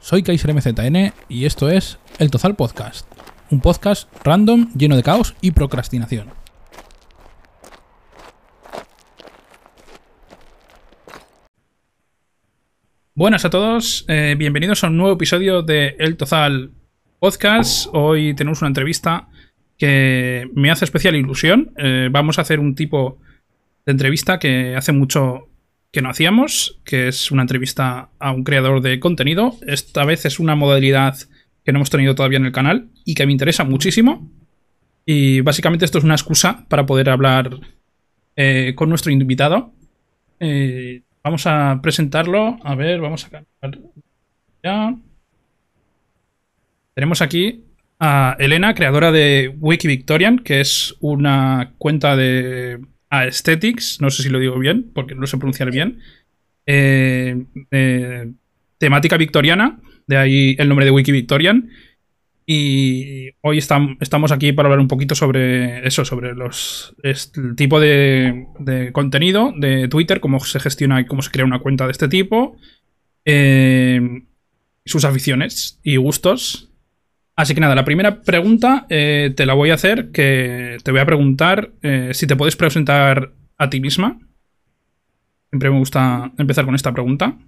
soy Kaiser MZN y esto es El Tozal Podcast, un podcast random lleno de caos y procrastinación. Buenas a todos, eh, bienvenidos a un nuevo episodio de El Tozal Podcast. Hoy tenemos una entrevista que me hace especial ilusión. Eh, vamos a hacer un tipo de entrevista que hace mucho que no hacíamos, que es una entrevista a un creador de contenido. Esta vez es una modalidad que no hemos tenido todavía en el canal y que me interesa muchísimo. Y básicamente esto es una excusa para poder hablar eh, con nuestro invitado. Eh, vamos a presentarlo. A ver, vamos a cambiar. Ya. Tenemos aquí a Elena, creadora de Wiki Victorian, que es una cuenta de Aesthetics, no sé si lo digo bien, porque no lo sé pronunciar bien. Eh, eh, temática victoriana, de ahí el nombre de Wiki Victorian. Y hoy estamos aquí para hablar un poquito sobre eso, sobre los el tipo de, contenido de Twitter, cómo se gestiona y cómo se crea una cuenta de este tipo, eh, sus aficiones y gustos. Así que nada, la primera pregunta eh, te la voy a hacer, que te voy a preguntar eh, si te puedes presentar a ti misma. Siempre me gusta empezar con esta pregunta.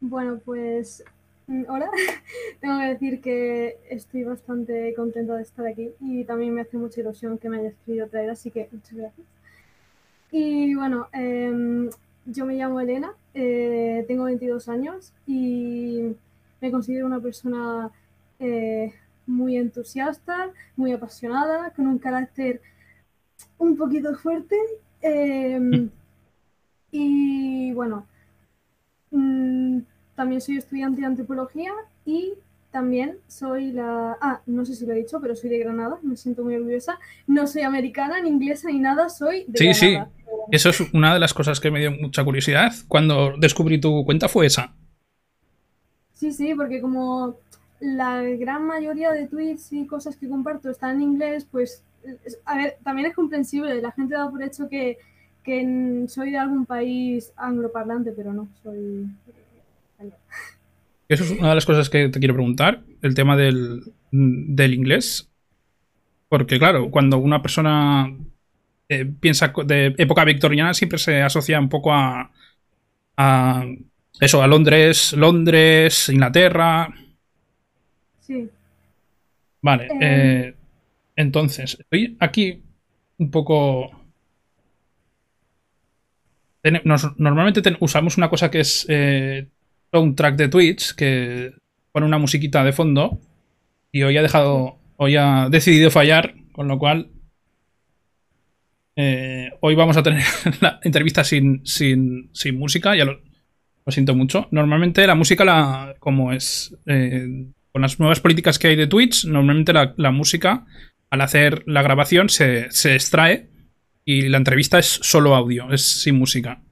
Bueno, pues mm, hola. Tengo que decir que estoy bastante contenta de estar aquí y también me hace mucha ilusión que me hayas querido traer, así que muchas gracias. Y bueno, em, yo me llamo Elena, eh, tengo 22 años y me considero una persona eh, muy entusiasta, muy apasionada, con un carácter un poquito fuerte. Em, y bueno, mm, también soy estudiante de antropología y también soy la... Ah, no sé si lo he dicho, pero soy de Granada, me siento muy orgullosa. No soy americana, ni inglesa, ni nada, soy de sí, Sí, sí. Eso es una de las cosas que me dio mucha curiosidad. Cuando descubrí tu cuenta fue esa. Sí, sí, porque como la gran mayoría de tweets y cosas que comparto están en inglés, pues, a ver, también es comprensible. La gente da por hecho que, soy de algún país angloparlante, pero no, soy... Eso es una de las cosas que te quiero preguntar, el tema del, inglés. Porque claro, cuando una persona eh, piensa de época victoriana siempre se asocia un poco a, a eso, a Londres, Londres, Inglaterra, Sí. Vale, eh, eh, entonces, estoy aquí un poco... normalmente usamos una cosa que es eh, un track de Twitch, que pone una musiquita de fondo, y hoy ha dejado, hoy ha decidido fallar, con lo cual hoy vamos a tener la entrevista sin, sin, música, ya lo, siento mucho. Normalmente la música, la, como es con las nuevas políticas que hay de Twitch, normalmente la, música, al hacer la grabación, se, extrae y la entrevista es solo audio, es sin música.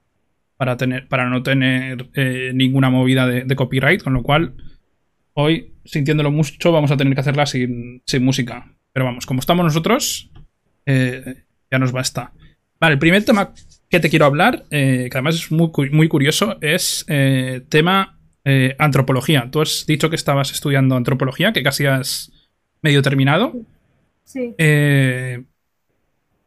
Para, tener, para no tener eh, ninguna movida de, copyright, con lo cual hoy, sintiéndolo mucho, vamos a tener que hacerla sin, música. Pero vamos, como estamos nosotros, eh, ya nos basta. Vale, el primer tema que te quiero hablar, eh, que además es muy, muy curioso, es tema eh, antropología. Tú has dicho que estabas estudiando antropología, que casi has medio terminado. Sí. Eh,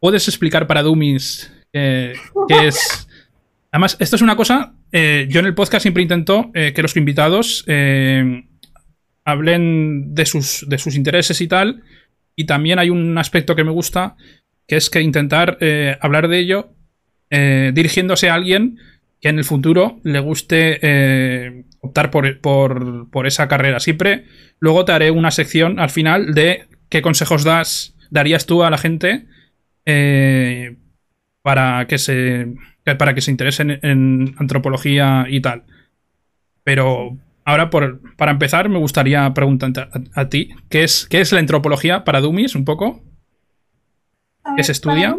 ¿Puedes explicar para Dummies qué es? Además, esto es una cosa. Eh, yo en el podcast siempre intento que los invitados hablen de sus, de sus intereses y tal. Y también hay un aspecto que me gusta, que es que intentar hablar de ello dirigiéndose a alguien que en el futuro le guste optar por, por, esa carrera. Siempre luego te haré una sección al final de qué consejos das, darías tú a la gente eh, para, que se, para que se interesen en, antropología y tal. Pero ahora, por, para empezar, me gustaría preguntarte a, ti, ¿qué es, ¿qué es la antropología para Dummies un poco? ¿Qué se estudia?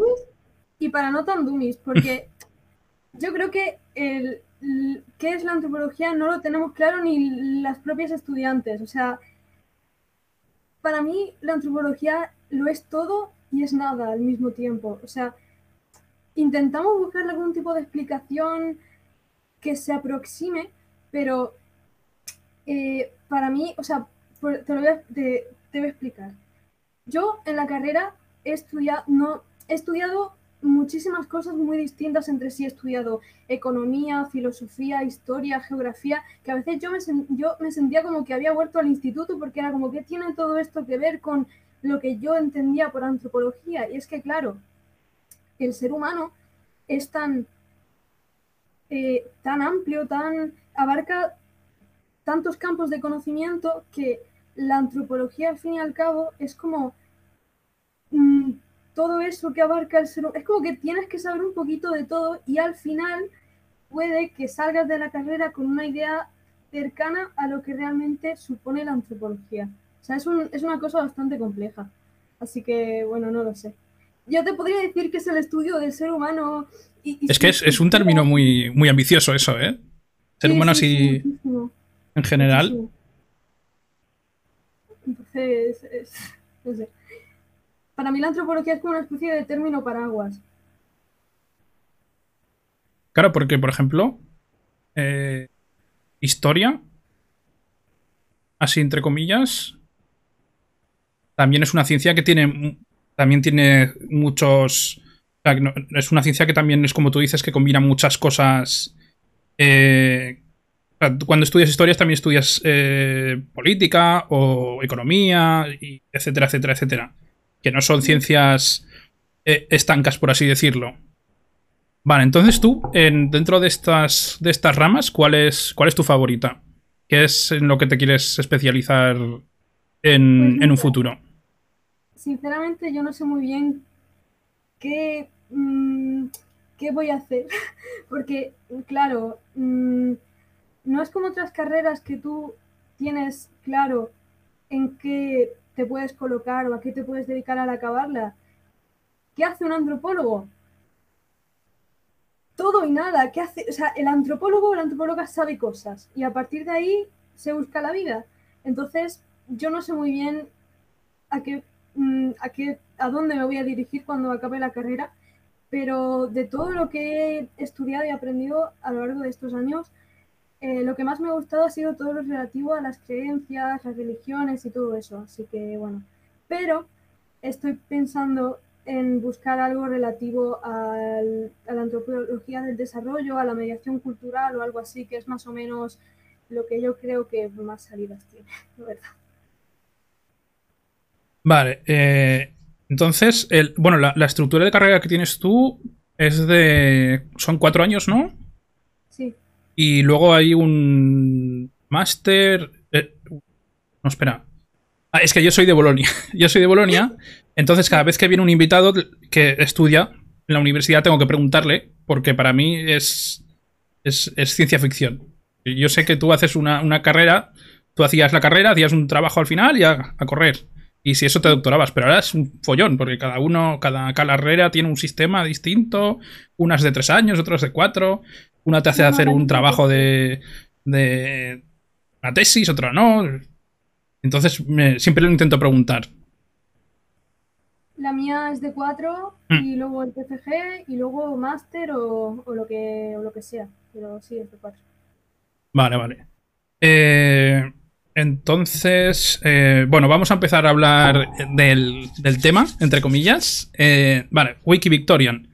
y para no tan Dummies, porque yo creo que el, qué es la antropología no lo tenemos claro ni las propias estudiantes. O sea, para mí la antropología lo es todo y es nada al mismo tiempo. O sea, intentamos buscar algún tipo de explicación que se aproxime, pero eh, para mí, o sea, te lo voy a, te, voy a explicar. Yo en la carrera he estudiado, no, he estudiado muchísimas cosas muy distintas entre sí. He estudiado economía, filosofía, historia, geografía, que a veces yo me, yo me sentía como que había vuelto al instituto porque era como que tiene todo esto que ver con lo que yo entendía por antropología. Y es que, claro, el ser humano es tan, eh, tan amplio, tan abarca tantos campos de conocimiento que la antropología, al fin y al cabo, es como mm, todo eso que abarca el ser humano. Es como que tienes que saber un poquito de todo y al final puede que salgas de la carrera con una idea cercana a lo que realmente supone la antropología. O sea, es, es una cosa bastante compleja. Así que, bueno, no lo sé. Yo te podría decir que es el estudio del ser humano. Y, es que es, un término muy, muy ambicioso eso, ¿eh? Ser humano así en general. Entonces, no sé. Para mí la antropología es como una especie de término paraguas. Claro, porque, por ejemplo, eh, historia, así entre comillas, también es una ciencia que tiene también tiene muchos es una ciencia que también es como tú dices que combina muchas cosas eh, cuando estudias historias también estudias eh, política o economía etcétera etcétera etcétera que no son ciencias eh, estancas por así decirlo. Vale entonces tú en, dentro de estas de estas ramas cuál es cuál es tu favorita qué es en lo que te quieres especializar en, en un futuro sinceramente yo no sé muy bien qué, mm, qué voy a hacer, porque claro, mm, no es como otras carreras que tú tienes claro en qué te puedes colocar o a qué te puedes dedicar al acabarla. ¿Qué hace un antropólogo? Todo y nada. ¿Qué hace? O sea, el antropólogo o la antropóloga sabe cosas y a partir de ahí se busca la vida. Entonces, yo no sé muy bien a qué Mm, a, qué, a dónde me voy a dirigir cuando acabe la carrera, pero de todo lo que he estudiado y aprendido a lo largo de estos años, eh, lo que más me ha gustado ha sido todo lo relativo a las creencias, las religiones y todo eso. Así que bueno, pero estoy pensando en buscar algo relativo al, a la antropología del desarrollo, a la mediación cultural o algo así, que es más o menos lo que yo creo que más salidas tiene, la verdad. Vale, eh, entonces, el, bueno, la, estructura de carrera que tienes tú es de... Son cuatro años, ¿no? Y luego hay un máster... Eh, no, espera. Ah, es que yo soy de Bolonia. yo soy de Bolonia. Entonces, cada vez que viene un invitado que estudia en la universidad, tengo que preguntarle, porque para mí es, es, ciencia ficción. Yo sé que tú haces una, carrera, tú hacías la carrera, hacías un trabajo al final y a correr. Y si eso te doctorabas, pero ahora es un follón, porque cada uno, cada carrera tiene un sistema distinto, unas de tres años, otras de cuatro, una te hace hacer un trabajo de, de una tesis, otra no. Entonces siempre lo intento preguntar. La mía es de cuatro mm. y luego el PCG y luego máster o, lo que, o lo que sea, pero sí es de. Vale, vale. Eh, entonces, eh, bueno, vamos a empezar a hablar del, tema, entre comillas. Eh, vale, Wiki Victorian.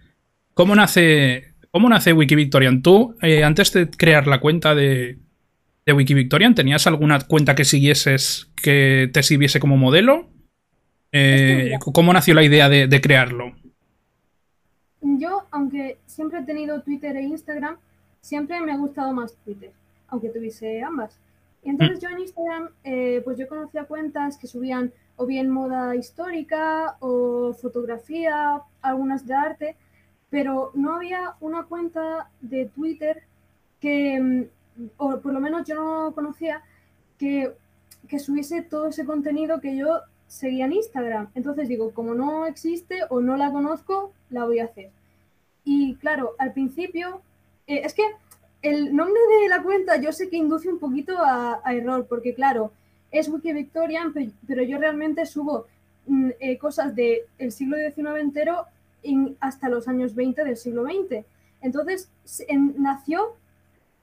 ¿Cómo nace, cómo nace Wiki Victorian? Tú, eh, antes de crear la cuenta de, de Wiki Victorian, ¿tenías alguna cuenta que siguieses que te sirviese como modelo? ¿Cómo nació la idea de, de crearlo? Yo, aunque siempre he tenido Twitter e Instagram, siempre me ha gustado más Twitter, aunque tuviese ambas. Y entonces mm. yo en Instagram, eh, pues yo conocía cuentas que subían o bien moda histórica o fotografía, algunas de arte, pero no había una cuenta de Twitter que, mm, o por lo menos yo no conocía, que, que subiese todo ese contenido que yo seguía en Instagram. Entonces digo, como no existe o no la conozco, la voy a hacer. Y claro, al principio, eh, es que el nombre de la cuenta yo sé que induce un poquito a, error, porque claro, es Wiki pero yo realmente subo mm, eh, cosas del siglo XIX entero hasta los años 20 del siglo XX. Entonces, nació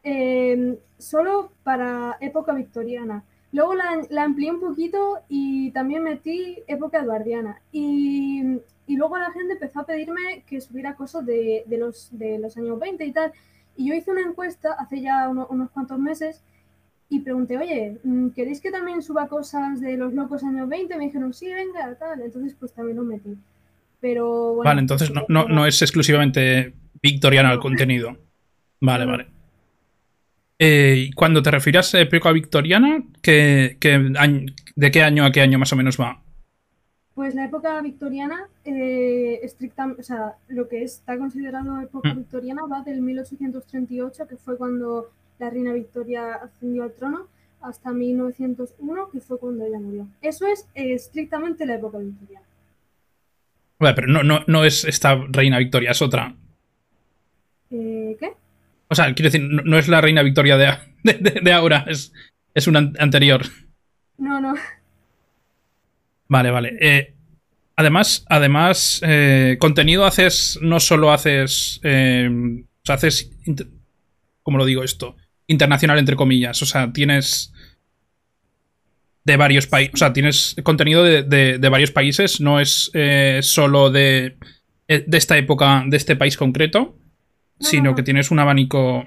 em, solo para época victoriana. Luego la, amplié un poquito y también metí época eduardiana. Y, y, luego la gente empezó a pedirme que subiera cosas de, de, los, de los años 20 y tal. Y yo hice una encuesta hace ya unos cuantos meses y pregunté, oye, mm, ¿queréis que también suba cosas de los locos años 20? Me dijeron, sí, venga, tal. Entonces, pues también lo metí. Pero bueno, Vale, entonces no, no, no es exclusivamente victoriano el contenido. Vale, vale. Eh, cuando te refieres a época victoriana, ¿qué, de qué año a qué año más o menos va? Pues la época victoriana, eh, estrictamente, o sea, lo que está considerado época mm. victoriana va del 1838, que fue cuando la reina Victoria ascendió al trono, hasta 1901, que fue cuando ella murió. Eso es estrictamente la época victoriana. Bueno, pero no, no, no es esta reina Victoria, es otra. Eh, ¿Qué? O sea, quiero decir, no, es la reina Victoria de, de, ahora, es, es una anterior. No, no. Vale, vale. Eh, además, además eh, contenido haces, no solo haces, o sea, haces, ¿cómo lo digo esto? Internacional, entre comillas. O sea, tienes de varios países. O sea, tienes contenido de, varios países. No es eh, solo de, eh, de esta época, de este país concreto. sino que tienes un abanico.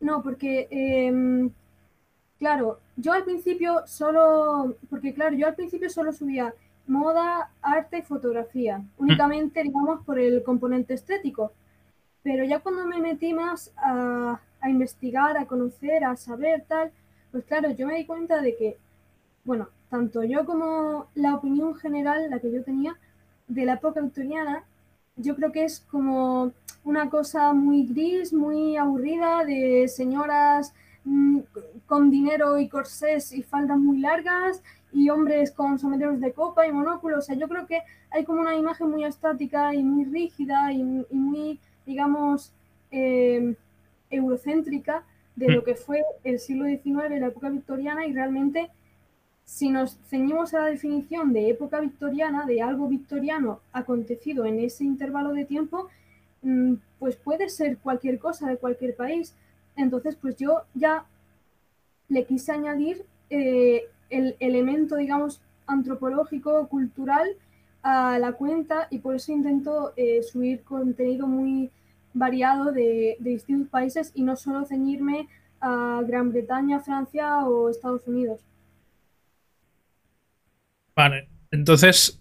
No, porque. Em, claro, yo al principio solo. Porque, claro, yo al principio solo subía moda, arte y fotografía. Mm. Únicamente, digamos, por el componente estético. Pero ya cuando me metí más a, a investigar, a conocer, a saber tal, pues claro, yo me di cuenta de que bueno, tanto yo como la opinión general, la que yo tenía de la época victoriana, yo creo que es como una cosa muy gris, muy aburrida, de señoras mm, con dinero y corsés y faldas muy largas y hombres con sombreros de copa y monóculos. O sea, yo creo que hay como una imagen muy estática y muy rígida y, muy, digamos, eh, eurocéntrica de lo mm. que fue el siglo XIX, la época victoriana, y realmente si nos ceñimos a la definición de época victoriana, de algo victoriano acontecido en ese intervalo de tiempo, mm, pues puede ser cualquier cosa de cualquier país. Entonces, pues yo ya le quise añadir eh, el elemento, digamos, antropológico, cultural a la cuenta y por eso intento eh, subir contenido muy variado de, de distintos países y no solo ceñirme a Gran Bretaña, Francia o Estados Unidos. Vale, entonces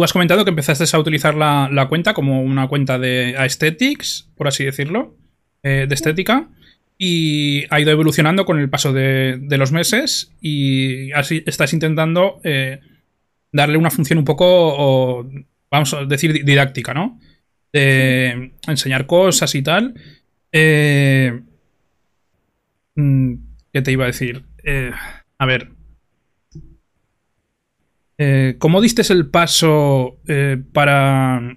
tú has comentado que empezaste a utilizar la, cuenta como una cuenta de aesthetics, por así decirlo, eh, de estética, y ha ido evolucionando con el paso de, los meses y así estás intentando eh, darle una función un poco, vamos a decir, didáctica, ¿no? De enseñar cosas y tal. Eh, mm, ¿Qué te iba a decir? a ver, eh, ¿Cómo diste el paso eh, para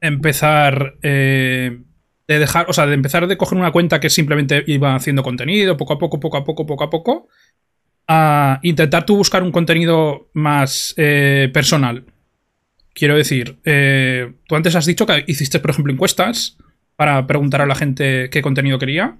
empezar eh, de dejar, o sea, de empezar de coger una cuenta que simplemente iba haciendo contenido, poco a poco, poco a poco, poco a poco, a intentar tú buscar un contenido más personal? Quiero decir, tú antes has dicho que hiciste, por ejemplo, encuestas para preguntar a la gente qué contenido quería.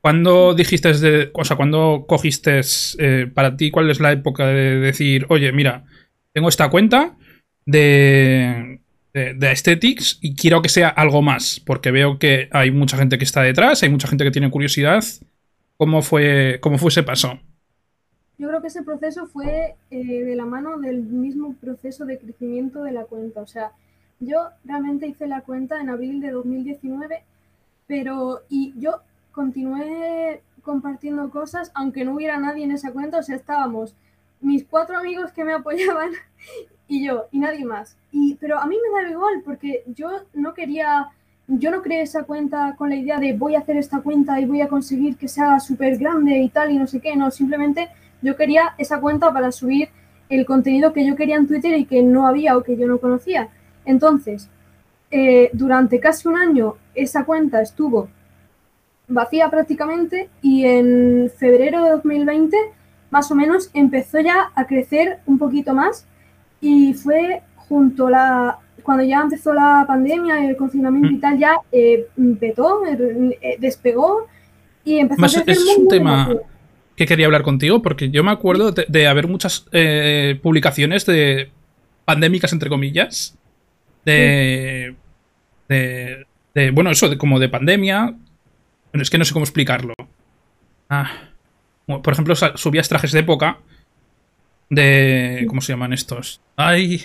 ¿Cuándo dijiste, de, o sea, cuándo cogiste eh, para ti, cuál es la época de decir, oye, mira, tengo esta cuenta de, de, Aesthetics y quiero que sea algo más, porque veo que hay mucha gente que está detrás, hay mucha gente que tiene curiosidad. ¿Cómo fue, cómo fue ese paso? Yo creo que ese proceso fue eh, de la mano del mismo proceso de crecimiento de la cuenta. O sea, yo realmente hice la cuenta en abril de 2019, pero y yo continué compartiendo cosas, aunque no hubiera nadie en esa cuenta, o sea, estábamos mis cuatro amigos que me apoyaban y yo, y nadie más. Y, pero a mí me daba igual, porque yo no quería, yo no creé esa cuenta con la idea de voy a hacer esta cuenta y voy a conseguir que sea súper grande y tal y no sé qué, no, simplemente yo quería esa cuenta para subir el contenido que yo quería en Twitter y que no había o que yo no conocía. Entonces, eh, durante casi un año esa cuenta estuvo vacía prácticamente y en febrero de 2020 más o menos empezó ya a crecer un poquito más y fue junto la cuando ya empezó la pandemia el confinamiento y tal ya eh, petó, eh, despegó Y empezó a Más, crecer es un tema rápido. que quería hablar contigo, porque yo me acuerdo de, de haber muchas eh, publicaciones de pandémicas, entre comillas, de, de, de- bueno, eso, de, como de pandemia. Bueno, es que no sé cómo explicarlo. Ah, por ejemplo, subías trajes de época de... ¿Cómo se llaman estos? Ay...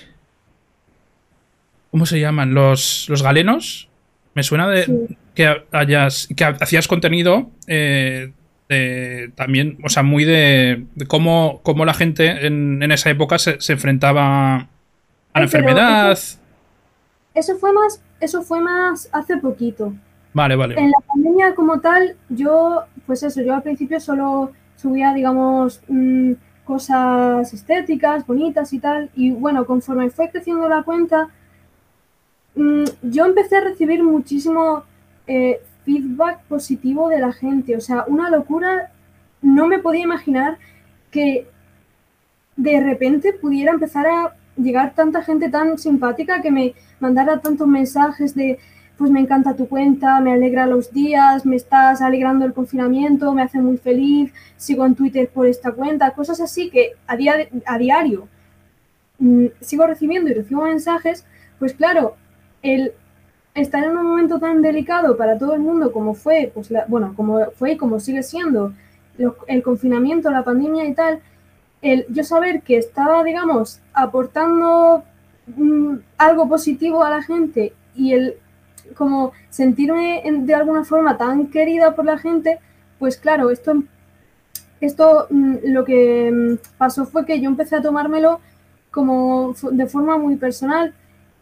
¿Cómo se llaman? Los, los galenos. Me suena de Sí. que hayas que hacías contenido eh, de- también, o sea, muy de, de cómo, cómo la gente en, en esa época se, se enfrentaba a la Ay, enfermedad. Eso fue más, eso fue más hace poquito. Vale, vale. En la pandemia como tal, yo, pues eso, yo al principio solo subía, digamos, mm, cosas estéticas, bonitas y tal. Y bueno, conforme fue creciendo la cuenta, mm, yo empecé a recibir muchísimo eh, feedback positivo de la gente. O sea, una locura. No me podía imaginar que de repente pudiera empezar a llegar tanta gente tan simpática que me mandara tantos mensajes de pues me encanta tu cuenta, me alegra los días, me estás alegrando el confinamiento, me hace muy feliz, sigo en Twitter por esta cuenta, cosas así que a, a diario mm, sigo recibiendo y recibo mensajes, pues claro, el estar en un momento tan delicado para todo el mundo como fue, pues la- bueno, como fue y como sigue siendo el confinamiento, la pandemia y tal, el yo saber que estaba, digamos, aportando mm, algo positivo a la gente y el como sentirme en- de alguna forma tan querida por la gente, pues claro, esto, esto mm, lo que mm, pasó fue que yo empecé a tomármelo como de forma muy personal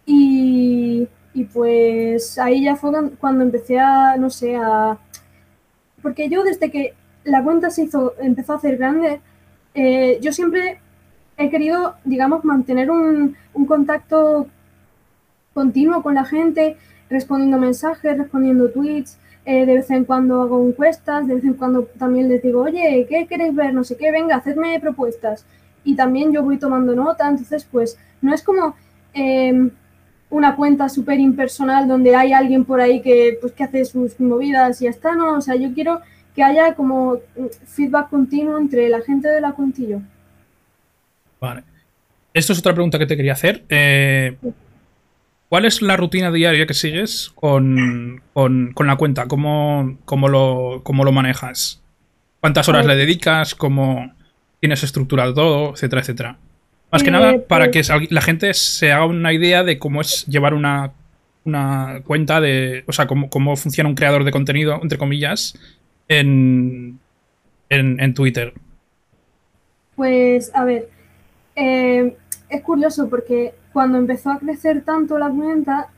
y, y pues ahí ya fue cuan- cuando empecé a, no sé, a... Porque yo desde que la cuenta se hizo, empezó a hacer grande, eh, yo siempre he querido, digamos, mantener un, un contacto continuo con la gente, respondiendo mensajes, respondiendo tweets, eh, de vez en cuando hago encuestas, de vez en cuando también les digo, oye, ¿qué queréis ver? No sé qué, venga, hacedme propuestas. Y también yo voy tomando nota, entonces pues no es como eh, una cuenta súper impersonal donde hay alguien por ahí que, pues, que hace sus movidas y ya está, no, o sea, yo quiero que haya como mm, feedback continuo entre la gente de la cuenta y yo. Vale. Esto es otra pregunta que te quería hacer. Eh, ¿Cuál es la rutina diaria que sigues con, con- con la cuenta? ¿Cómo, cómo lo, cómo lo manejas? ¿Cuántas horas A le dedicas? ¿Cómo tienes estructurado todo? Etcétera, etcétera. Más que Eh, nada para pues- que la gente se haga una idea de cómo es llevar una, una cuenta de. O sea, cómo, cómo funciona un creador de contenido, entre comillas, en, en, en Twitter. Pues a ver, eh, es curioso porque cuando empezó a crecer tanto la cuenta,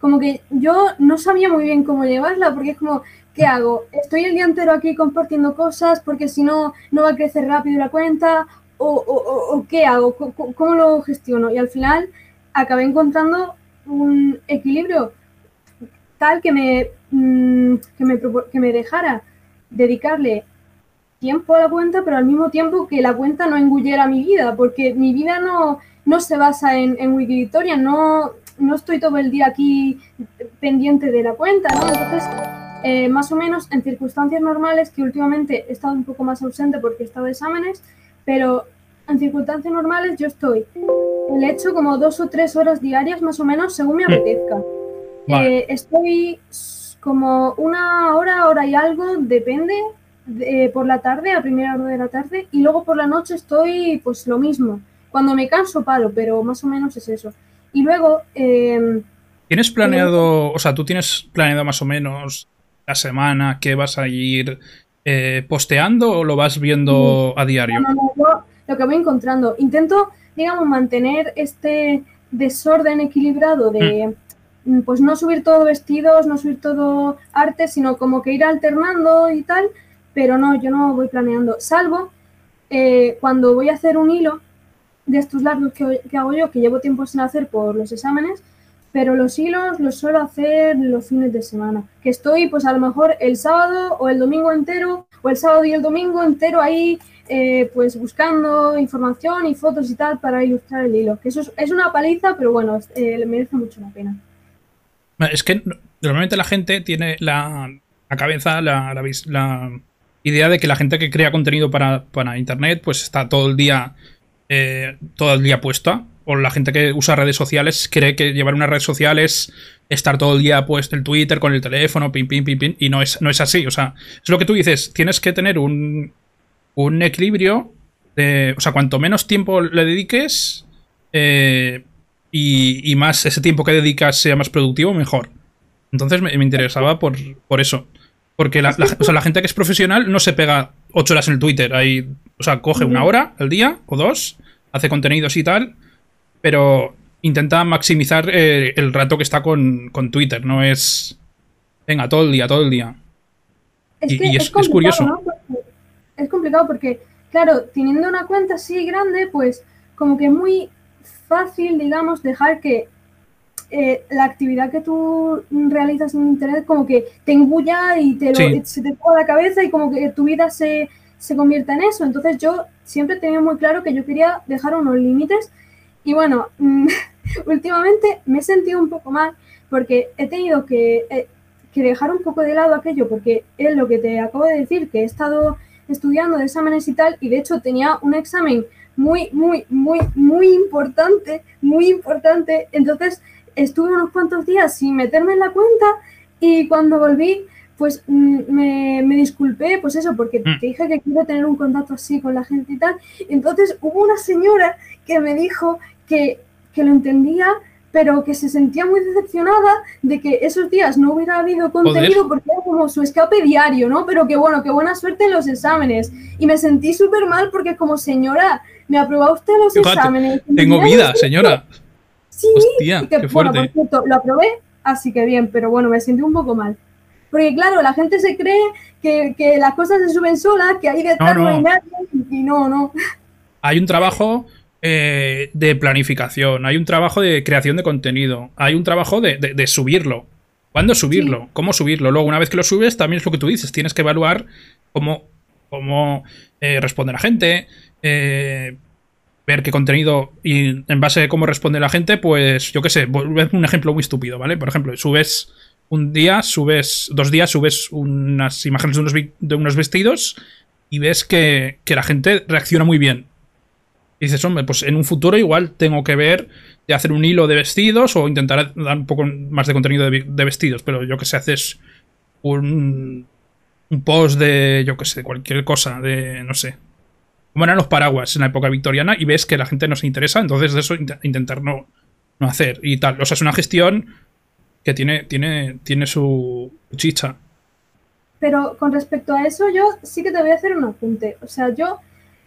como que yo no sabía muy bien cómo llevarla, porque es como, ¿qué hago? ¿Estoy el día entero aquí compartiendo cosas porque si no, no va a crecer rápido la cuenta? ¿O, o- o- qué hago? ¿Cómo, cómo- lo gestiono? Y al final acabé encontrando un equilibrio tal que me, mm, que me, que me dejara dedicarle tiempo a la cuenta, pero al mismo tiempo que la cuenta no engullera mi vida, porque mi vida no, no se basa en, en Wikivictoria, no, no estoy todo el día aquí pendiente de la cuenta, ¿no? Entonces, eh, más o menos en circunstancias normales, que últimamente he estado un poco más ausente porque he estado de exámenes, pero en circunstancias normales yo estoy, el hecho como dos o tres horas diarias más o menos según me apetezca. Vale. Eh, estoy como una hora, hora y algo, depende, de- por la tarde, a primera hora de la tarde, y luego por la noche estoy pues lo mismo. Cuando me canso paro, pero más o menos es eso. Y luego, eh, ¿Tienes planeado, o sea, tú tienes planeado más o menos la semana que vas a ir eh, posteando o lo vas viendo a diario? no, no, yo lo que voy encontrando, intento, digamos, mantener este desorden equilibrado de, mm, pues no subir todo vestidos, no subir todo arte, sino como que ir alternando y tal, pero no, yo no voy planeando, salvo eh, cuando voy a hacer un hilo de estos largos que, hago yo, que llevo tiempo sin hacer por los exámenes, pero los hilos los suelo hacer los fines de semana, que estoy pues a lo mejor el sábado o el domingo entero, o el sábado y el domingo entero ahí eh, pues buscando información y fotos y tal para ilustrar el hilo, que eso es, es una paliza, pero bueno, eh, le merece mucho la pena. Es que no- normalmente la gente tiene la, la cabeza la, idea de que la gente que crea contenido para, internet, pues está todo el día. Eh, todo el día puesta. O la gente que usa redes sociales cree que llevar una red social es estar todo el día puesto el Twitter con el teléfono, pim, pim, pim, pim. Y no es, no es así. O sea, es lo que tú dices. Tienes que tener un, un equilibrio. De, o sea, cuanto menos tiempo le dediques. Eh, y, más ese tiempo que dedicas sea más productivo, mejor. Entonces me, interesaba por, por, eso. Porque la, gente que es profesional no se pega ocho horas en el Twitter. Ahí, o sea, coge una hora al día o dos, hace contenidos y tal, pero intenta maximizar eh, el rato que está con, Twitter. No es. Venga, todo el día, todo el día. y, es, curioso. es complicado porque, claro, teniendo una cuenta así grande, pues como que es muy fácil, digamos, dejar que eh, la actividad que tú realizas en Internet como que te engulla y te lo, se te toda la cabeza y como que tu vida se, se convierta en eso. Entonces yo siempre tenía muy claro que yo quería dejar unos límites y bueno, últimamente me he sentido un poco mal porque he tenido que, eh, que, dejar un poco de lado aquello porque es lo que te acabo de decir, que he estado estudiando de exámenes y tal y de hecho tenía un examen muy, muy, muy, muy importante, muy importante. Entonces estuve unos cuantos días sin meterme en la cuenta y cuando volví, pues mm, me, me disculpé, pues eso, porque mm. te dije que quiero tener un contacto así con la gente y tal. Entonces hubo una señora que me dijo que, que lo entendía pero que se sentía muy decepcionada de que esos días no hubiera habido contenido porque era como su escape diario, ¿no? Pero que bueno, que buena suerte en los exámenes. Y me sentí súper mal porque como señora, ¿me aprobó usted los exámenes? Tengo vida, señora. Sí, Hostia, qué fuerte. Bueno, por cierto, lo aprobé, así que bien, pero bueno, me sentí un poco mal. Porque claro, la gente se cree que, que las cosas se suben solas, que ahí detrás no, no. no hay nadie, y no, no. Hay un trabajo eh, de planificación, hay un trabajo de creación de contenido, hay un trabajo de, subirlo. ¿Cuándo subirlo? ¿Cómo subirlo? Luego, una vez que lo subes, también es lo que tú dices, tienes que evaluar cómo, cómo eh, responde la gente, eh, ver qué contenido y en base a cómo responde la gente, pues yo qué sé, un ejemplo muy estúpido, ¿vale? Por ejemplo, subes un día, subes dos días, subes unas imágenes de unos, de unos vestidos y ves que, que la gente reacciona muy bien dices, hombre, pues en un futuro igual tengo que ver de hacer un hilo de vestidos o intentar dar un poco más de contenido de, vestidos, pero yo que sé, haces un, un post de, yo que sé, cualquier cosa, de, no sé, como eran los paraguas en la época victoriana y ves que la gente no se interesa, entonces de eso intentar no, no hacer y tal. O sea, es una gestión que tiene, tiene, tiene su chicha. Pero con respecto a eso, yo sí que te voy a hacer un apunte. O sea, yo,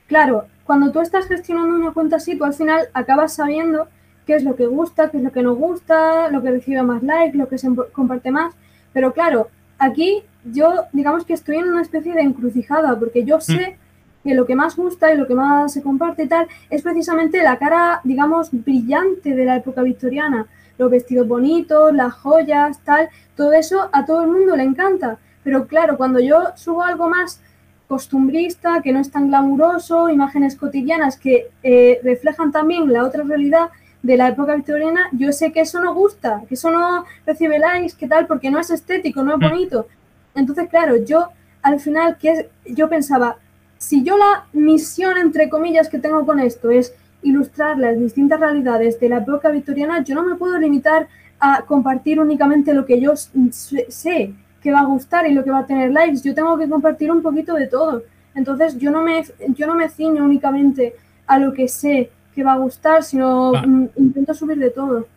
claro, cuando tú estás gestionando una cuenta así, tú al final acabas sabiendo qué es lo que gusta, qué es lo que no gusta, lo que recibe más likes, lo que se comparte más. Pero claro, aquí yo digamos que estoy en una especie de encrucijada, porque yo sé mm. Que lo que más gusta y lo que más se comparte y tal es precisamente la cara, digamos, brillante de la época victoriana. Los vestidos bonitos, las joyas, tal, todo eso a todo el mundo le encanta. Pero claro, cuando yo subo algo más costumbrista, que no es tan glamuroso, imágenes cotidianas que eh, reflejan también la otra realidad de la época victoriana, yo sé que eso no gusta, que eso no recibe likes, que tal, porque no es estético, no es mm. bonito. Entonces, claro, yo al final, que yo pensaba, si yo la misión, entre comillas, que tengo con esto es ilustrar las distintas realidades de la época victoriana, yo no me puedo limitar a compartir únicamente lo que yo sé, que va a gustar y lo que va a tener likes. Yo tengo que compartir un poquito de todo. Entonces yo no me, yo no me ciño únicamente a lo que sé que va a gustar, sino mm, intento subir de todo.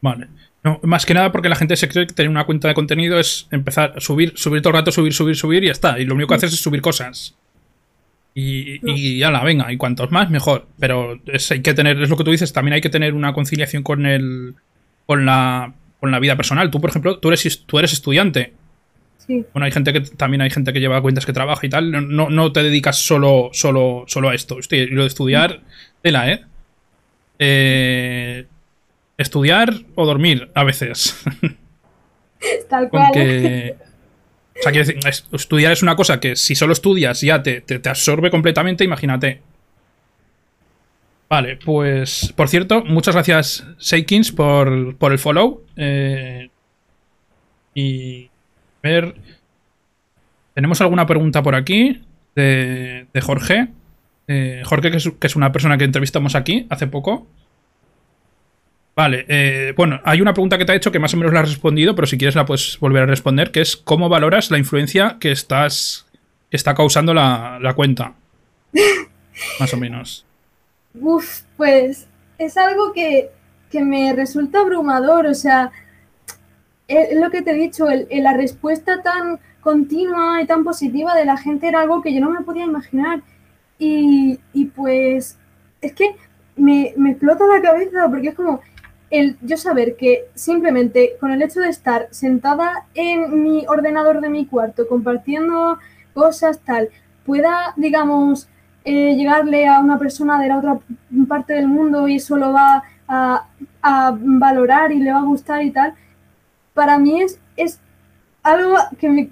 Vale. No, más que nada porque la gente se cree que tener una cuenta de contenido es empezar a subir, subir todo el rato, subir, subir, subir y ya está. Y lo único que haces es subir cosas. Y, y ya la venga, y cuantos más, mejor. Pero es, hay que tener, es lo que tú dices, también hay que tener una conciliación con el. con la con la vida personal. Tú, por ejemplo, tú eres, tú eres estudiante. Sí. Bueno, hay gente que también hay gente que lleva cuentas que trabaja y tal. No, no te dedicas solo, solo, solo a esto. Hostia, lo de estudiar, tela, ¿eh? ¿eh? Estudiar o dormir a veces. Tal cual. o sea, decir, estudiar es una cosa que si solo estudias ya te, te absorbe completamente, imagínate. Vale, pues por cierto, muchas gracias Seikins por, por el follow. Eh, y A ver. ¿Tenemos alguna pregunta por aquí? De, Jorge. Eh, Jorge, que es, una persona que entrevistamos aquí hace poco. Vale, eh, bueno, hay una pregunta que te ha hecho que más o menos la has respondido, pero si quieres la puedes volver a responder, que es ¿cómo valoras la influencia que estás que está causando la, la cuenta? más o menos. Uf, pues es algo que, me resulta abrumador, o sea, es lo que te he dicho, la respuesta tan continua y tan positiva de la gente era algo que yo no me podía imaginar. Y, pues es que me, me, explota la cabeza porque es como el yo saber que simplemente con el hecho de estar sentada en mi ordenador de mi cuarto compartiendo cosas tal, pueda, digamos, eh, llegarle a una persona de la otra parte del mundo y eso lo va a, valorar y le va a gustar y tal, para mí es, es algo que, me,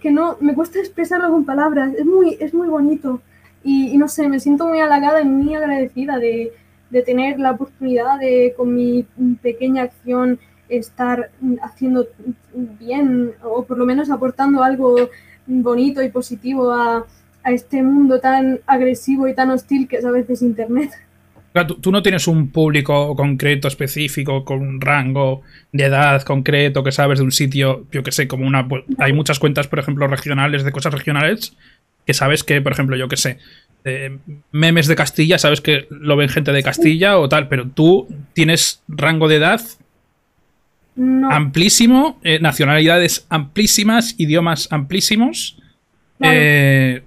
que no me cuesta expresarlo con palabras, es muy, es muy bonito. Y, no sé, me siento muy halagada y muy agradecida de, de tener la oportunidad de con mi pequeña acción estar haciendo bien o por lo menos aportando algo bonito y positivo a, a este mundo tan agresivo y tan hostil que es a veces Internet. tú, no tienes un público concreto, específico, con un rango de edad concreto, que sabes de un sitio, yo que sé, como una... Pues, hay muchas cuentas, por ejemplo, regionales, de cosas regionales, que sabes que, por ejemplo, yo que sé, memes de Castilla, sabes que lo ven gente de Castilla o tal, pero tú tienes rango de edad amplísimo, eh, nacionalidades amplísimas, idiomas amplísimos. Eh,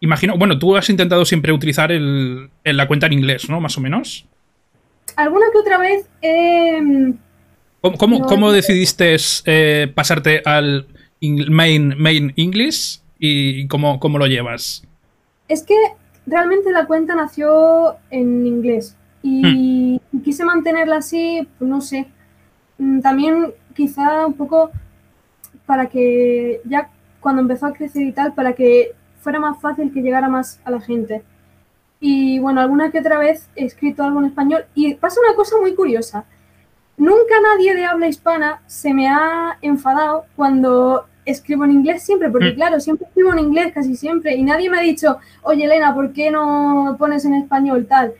Imagino, bueno, tú has intentado siempre utilizar el, la cuenta en inglés, ¿no? Más o menos. Alguna que otra vez. Eh, ¿Cómo, decidiste eh, pasarte al main, main English y cómo, cómo lo llevas? Es que realmente la cuenta nació en inglés y hmm. quise mantenerla así, pues no sé. Mm, también quizá un poco para que ya cuando empezó a crecer y tal, para que fuera más fácil que llegara más a la gente. Y bueno, alguna que otra vez he escrito algo en español y pasa una cosa muy curiosa. Nunca nadie de habla hispana se me ha enfadado cuando escribo en inglés siempre, porque mm. claro, siempre escribo en inglés casi siempre y nadie me ha dicho, oye Elena, ¿por qué no pones en español tal?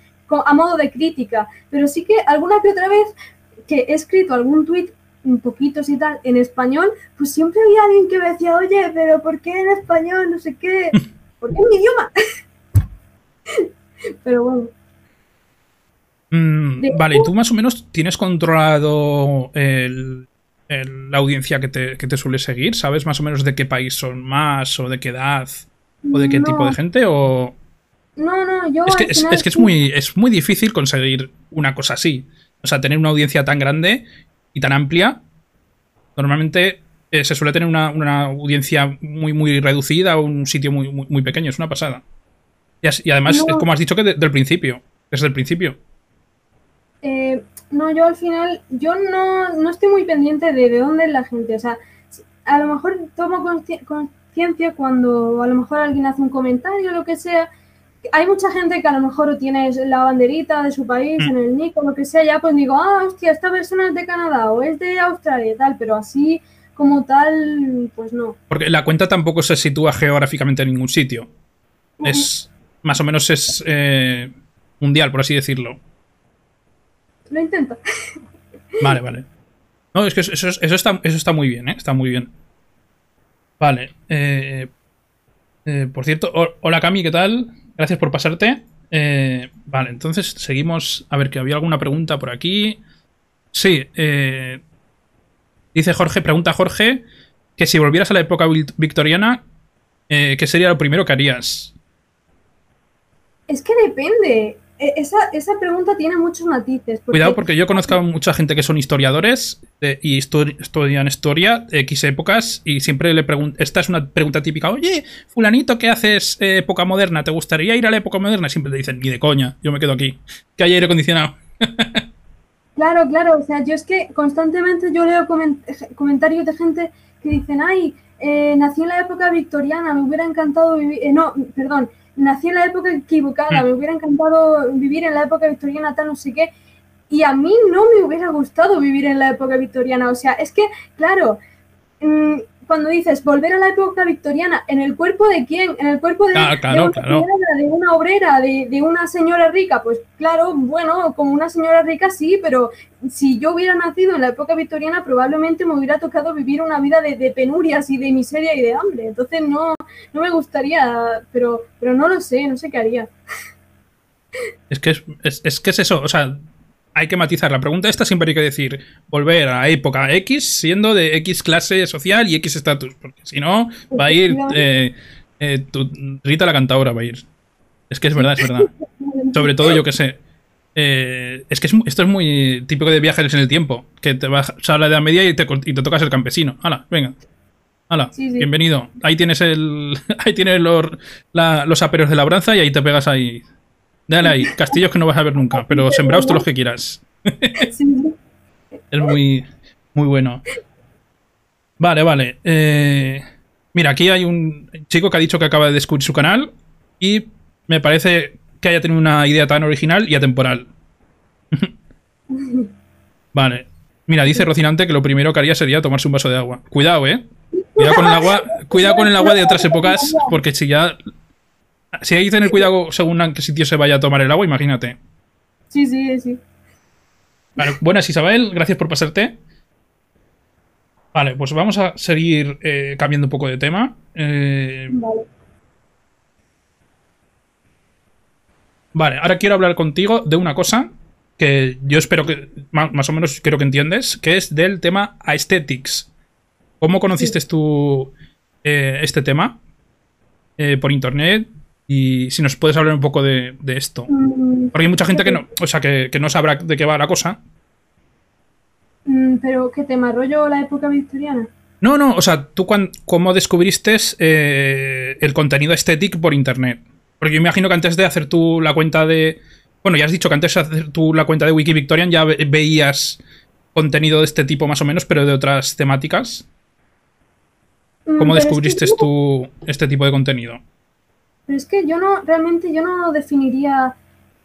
A modo de crítica. Pero sí que alguna que otra vez que he escrito algún tweet un poquitos y tal en español, pues siempre había alguien que me decía, oye, pero ¿por qué en español? No sé qué, ¿por qué en mi idioma? pero bueno. Mm, vale, ¿y tú más o menos tienes controlado la audiencia que te, que te, suele seguir? ¿Sabes más o menos de qué país son más o de qué edad o de qué tipo de gente? O... No, no, yo... Es que, es, que es, muy, es muy difícil conseguir una cosa así. O sea, tener una audiencia tan grande y tan amplia, normalmente eh, se suele tener una, audiencia muy, muy reducida o un sitio muy, muy, pequeño. Es una pasada. Y, además, como has dicho, que del principio. Desde el principio. Eh, no, yo al final, yo no, no estoy muy pendiente de, de dónde es la gente. O sea, a lo mejor tomo conciencia cuando a lo mejor alguien hace un comentario o lo que sea hay mucha gente que a lo mejor tiene la banderita de su país mm. en el nick o lo que sea, ya pues digo, ah, hostia, esta persona es de Canadá o es de Australia y tal, pero así como tal, pues no. Porque la cuenta tampoco se sitúa geográficamente en ningún sitio. Es, más o menos es eh, mundial, por así decirlo. Lo intento. Vale, vale. No, es que eso, está, eso está muy bien, ¿eh? Está muy bien. Vale. Eh, eh, por cierto, hola Cami, ¿qué tal? Gracias por pasarte. Eh, vale, entonces seguimos. A ver, que había alguna pregunta por aquí. Sí, eh, dice Jorge, pregunta Jorge, que si volvieras a la época victoriana, eh, ¿qué sería lo primero que harías? Es que depende. E, esa, esa, pregunta tiene muchos matices. Cuidado, porque yo conozco a mucha gente que son historiadores eh, y estudian historia de X épocas y siempre le pregunto. Esta es una pregunta típica. Oye, Fulanito, ¿qué haces eh, época moderna? ¿Te gustaría ir a la época moderna? siempre te dicen, ni de coña, yo me quedo aquí. Que hay aire acondicionado. claro, claro. O sea, yo es que constantemente yo leo comentarios de gente que dicen, ay, eh, nací en la época victoriana, me hubiera encantado vivir. no, perdón nací en la época equivocada, mm. me hubiera encantado vivir en la época victoriana, tal, no sé qué. Y a mí no me hubiera gustado vivir en la época victoriana. O sea, es que, claro, mm, cuando dices volver a la época victoriana, ¿en el cuerpo de quién? ¿En el cuerpo de, claro, de una claro. señora, de una obrera, de, de una señora rica? Pues claro, bueno, como una señora rica sí, pero si yo hubiera nacido en la época victoriana, probablemente me hubiera tocado vivir una vida de, de penurias y de miseria y de hambre. Entonces no, no me gustaría, pero, pero no lo sé, no sé qué haría. Es que es, es- es que es eso, o sea, hay que matizar. La pregunta esta siempre hay que decir volver a época X siendo de X clase social y X estatus, porque si no va a ir eh, eh, tu- Rita la cantadora va a ir. Es que es verdad, es verdad. Sobre todo yo que sé. eh, es que es esto es muy típico de viajes en el tiempo, que te vas a la edad media y te, y te tocas el campesino. Hala, venga. Hala, Sí, sí. bienvenido. Ahí tienes el. Ahí tienes los, la- los aperos de labranza y ahí te pegas ahí. Dale ahí, castillos que no vas a ver nunca, pero sembraos todos los que quieras. Es muy, muy bueno. Vale, vale. eh, mira, aquí hay un chico que ha dicho que acaba de descubrir su canal y me parece que haya tenido una idea tan original y atemporal. vale. Mira, dice Rocinante que lo primero que haría sería tomarse un vaso de agua. Cuidado, eh. Cuidado con el agua, cuidado con el agua de otras épocas, porque si ya. Si hay que tener cuidado según a qué sitio se vaya a tomar el agua, imagínate. Sí, sí, sí. Vale, buenas Isabel, gracias por pasarte. Vale, pues vamos a seguir eh, cambiando un poco de tema. Eh, Vale. vale, ahora quiero hablar contigo de una cosa que yo espero que, más o menos creo que entiendes, que es del tema aesthetics. ¿Cómo conociste tú eh, este tema eh, por internet? Y si nos puedes hablar un poco de, de esto. Mm, Porque hay mucha gente que no, o sea, que, que no sabrá de qué va la cosa. mm, pero, ¿qué tema? ¿Rollo la época victoriana? No, no, o sea, tú cuan- cómo descubriste eh, el contenido estético por internet. Porque yo imagino que antes de hacer tú la cuenta de. Bueno, ya has dicho que antes de hacer tú la cuenta de Wiki Victorian ya ve- veías contenido de este tipo más o menos, pero de otras temáticas. Mm, ¿Cómo pero es que descubriste tú este tipo de contenido? Pero es que yo no, realmente yo no definiría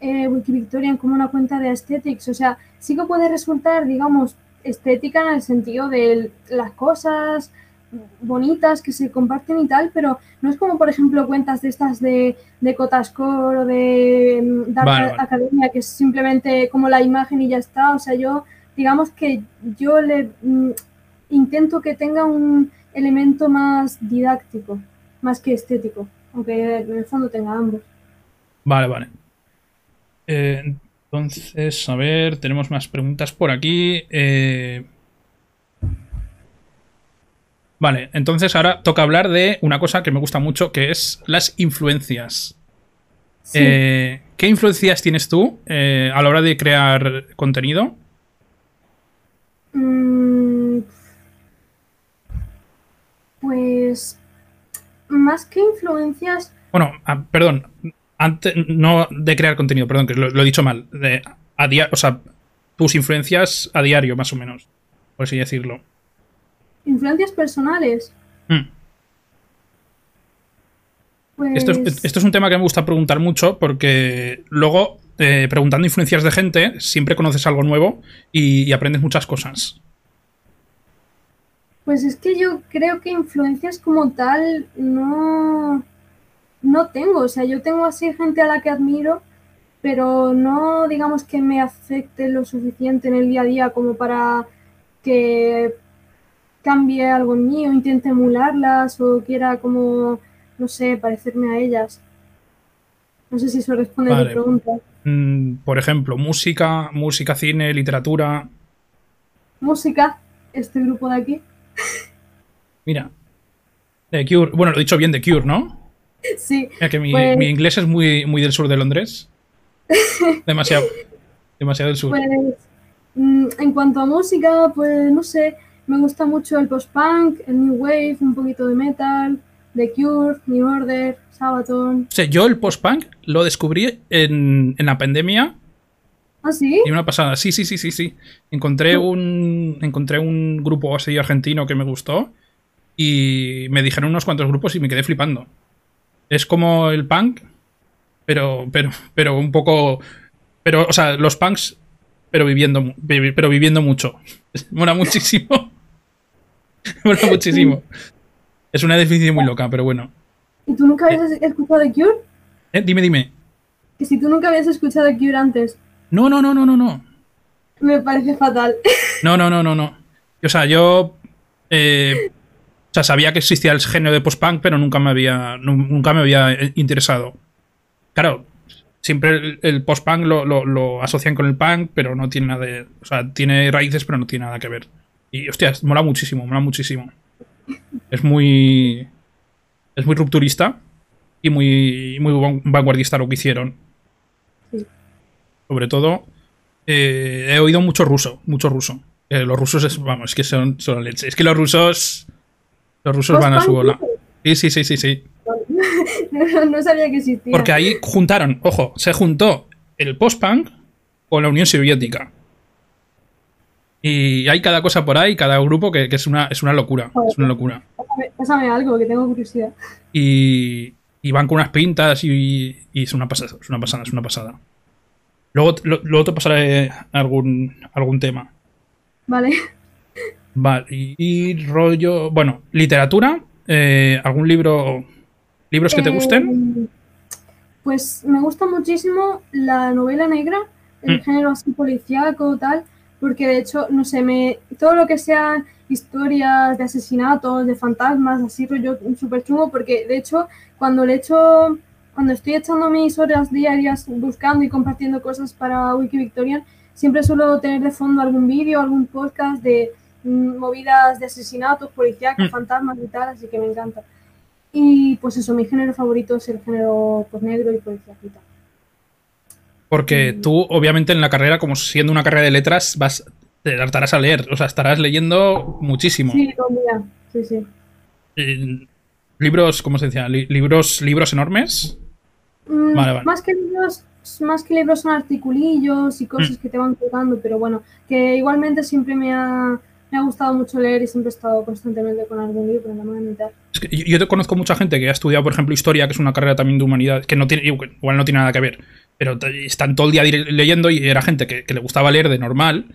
eh, Wikivictorian como una cuenta de aesthetics. O sea, sí que puede resultar, digamos, estética en el sentido de las cosas bonitas que se comparten y tal, pero no es como, por ejemplo, cuentas de estas de, de Cotascore o de mm, Dark Vale, vale. Academia, que es simplemente como la imagen y ya está. O sea, yo, digamos que yo le mm, intento que tenga un elemento más didáctico, más que estético, aunque en el fondo tenga ambos. Vale, vale. Eh, entonces, a ver, tenemos más preguntas por aquí. Eh, Vale, entonces ahora toca hablar de una cosa que me gusta mucho, que es las influencias. Sí. Eh, ¿Qué influencias tienes tú eh, a la hora de crear contenido? Mm, pues más que influencias, Bueno, ah, perdón, antes, no de crear contenido, perdón, que lo, lo he dicho mal. De, a dia- o sea, tus influencias a diario, más o menos, por así decirlo. influencias personales, Mm. pues Esto es, esto es un tema que me gusta preguntar mucho porque luego, eh, preguntando influencias de gente, siempre conoces algo nuevo y, y aprendes muchas cosas. Pues es que yo creo que influencias como tal no, no tengo. O sea, yo tengo así gente a la que admiro, pero no digamos que me afecte lo suficiente en el día a día como para que cambie algo en mí o intente emularlas o quiera como, no sé, parecerme a ellas. No sé si eso responde a tu pregunta. Mm, por ejemplo, música, música, cine, literatura. Música, este grupo de aquí. Mira. The Cure. Bueno, lo he dicho bien, The Cure, ¿no? Sí, Mira que mi, Pues- mi inglés es muy, muy del sur de Londres. Demasiado. Demasiado del sur. Pues mm, en cuanto a música, pues no sé, me gusta mucho el post-punk, el new wave, un poquito de metal, The Cure, New Order, Sabaton. O sea, yo el post-punk lo descubrí en, en la pandemia ¿Ah, sí? y una pasada. Sí, sí, sí, sí, sí. Encontré un, encontré un grupo así argentino que me gustó y me dijeron unos cuantos grupos y me quedé flipando. Es como el punk, pero, pero, pero un poco... Pero, o sea, los punks, pero viviendo, pero viviendo mucho. Mola muchísimo. Mola muchísimo. Es una definición muy loca, pero bueno. ¿Y tú nunca habías escuchado de Cure? Eh, dime, dime. Que si tú nunca habías escuchado de Cure antes. No, no, no, no, no, no. Me parece fatal. No, no, no, no, no. O sea, yo. Eh, o sea, sabía que existía el género de post-punk, pero nunca me había. Nunca me había interesado. Claro, siempre el, post-punk lo, lo, asocian con el punk, pero no tiene nada de. O sea, tiene raíces, pero no tiene nada que ver. Y, hostia, mola muchísimo, mola muchísimo. Es muy. Es muy rupturista y muy, muy vanguardista lo que hicieron. Sobre todo, eh, he oído mucho ruso, mucho ruso. Eh, los rusos, es, vamos, es que son, son leche. Es que los rusos. Los rusos van a su bola. Sí, sí, sí, sí, sí. no, sabía que existía. Porque ahí juntaron, ojo, se juntó el post-punk con la Unión Soviética. Y hay cada cosa por ahí, cada grupo que, es, una, es una locura. es una locura. Pásame, algo, que tengo curiosidad. Y, y van con unas pintas y, y, es una pasada, es una pasada, es una pasada. Luego, luego te pasaré algún, algún tema. Vale. Vale, y, rollo. Bueno, literatura. Eh, ¿Algún libro. ¿Libros que te gusten? Eh, pues me gusta muchísimo la novela negra, el mm. género así policíaco, tal, porque de hecho, no sé, me, todo lo que sean historias de asesinatos, de fantasmas, así rollo súper chungo, porque de hecho, cuando le echo cuando estoy echando mis horas diarias buscando y compartiendo cosas para Wiki Victorian, siempre suelo tener de fondo algún vídeo, algún podcast de mm, movidas de asesinatos, policíacos, mm. fantasmas y tal, así que me encanta. Y pues eso, mi género favorito es el género pues, negro y tal. Porque tú, obviamente, en la carrera, como siendo una carrera de letras, vas, te hartarás a leer, o sea, estarás leyendo muchísimo. Sí, sí, sí. libros, ¿cómo se decía? libros, libros enormes. Mm, más que libros, más que libros son articulillos y cosas mm. que te van colgando, pero bueno, que igualmente siempre me ha, me ha gustado mucho leer y siempre he estado constantemente con algún libro, en la mano Es que yo, te conozco mucha gente que ha estudiado, por ejemplo, historia, que es una carrera también de humanidad, que no tiene, igual no tiene nada que ver, pero están todo el día leyendo y era gente que, que le gustaba leer de normal.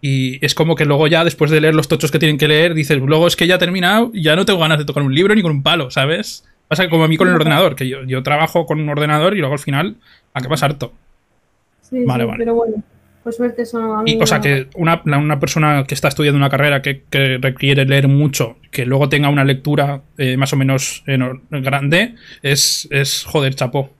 Y es como que luego ya, después de leer los tochos que tienen que leer, dices, luego es que ya he terminado, ya no tengo ganas de tocar un libro ni con un palo, ¿sabes? Pasa como a mí con el ordenador, que yo, yo trabajo con un ordenador y luego al final acabas harto. Sí, vale, vale. pero bueno, por suerte eso a mí O sea, que una, una, persona que está estudiando una carrera que, que, requiere leer mucho, que luego tenga una lectura eh, más o menos grande, es, es joder, chapó.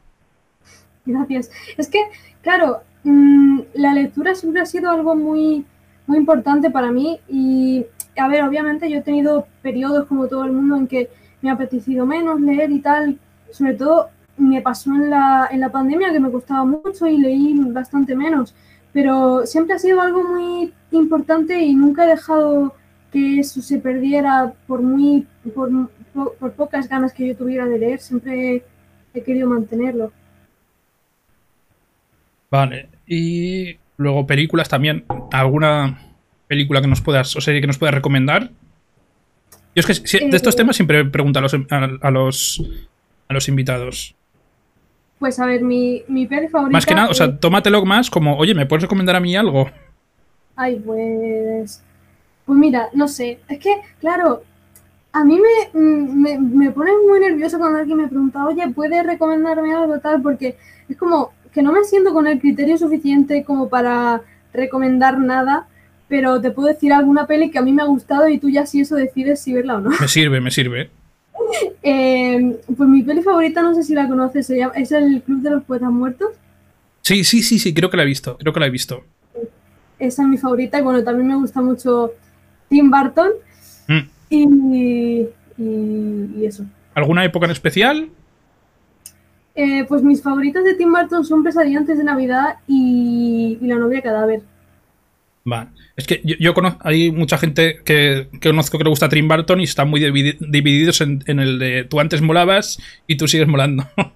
Gracias. Es que, claro, mmm, la lectura siempre ha sido algo muy, muy importante para mí y, a ver, obviamente yo he tenido periodos como todo el mundo en que me ha apetecido menos leer y tal. Sobre todo me pasó en la, en la pandemia que me costaba mucho y leí bastante menos. Pero siempre ha sido algo muy importante y nunca he dejado que eso se perdiera por muy por, por, pocas ganas que yo tuviera de leer. Siempre he querido mantenerlo. Vale. Y luego películas también. ¿Alguna película que nos puedas o serie que nos puedas recomendar? Yo es que de estos temas siempre pregunto a los, a, los, a los invitados. Pues a ver, mi, mi peli favorita. Más que nada, o sea, tómatelo más como, oye, ¿me puedes recomendar a mí algo? Ay, pues. Pues mira, no sé. Es que, claro, a mí me, me, me pone muy nervioso cuando alguien me pregunta, oye, ¿puedes recomendarme algo tal? Porque es como que no me siento con el criterio suficiente como para recomendar nada pero te puedo decir alguna peli que a mí me ha gustado y tú ya si eso decides si verla o no. Me sirve, me sirve. Eh, pues mi peli favorita, no sé si la conoces, es el Club de los Poetas Muertos. Sí, sí, sí, sí, creo que la he visto, creo que la he visto. Esa es mi favorita y bueno, también me gusta mucho Tim Burton mm. y, y, eso. ¿Alguna época en especial? Eh, pues mis favoritas de Tim Burton son Pesadillas de Navidad y, y La novia cadáver. Vale. Es que yo, conozco, hay mucha gente que, conozco que le gusta Tim Burton y están muy divididos en, el de tú antes molabas y tú sigues molando.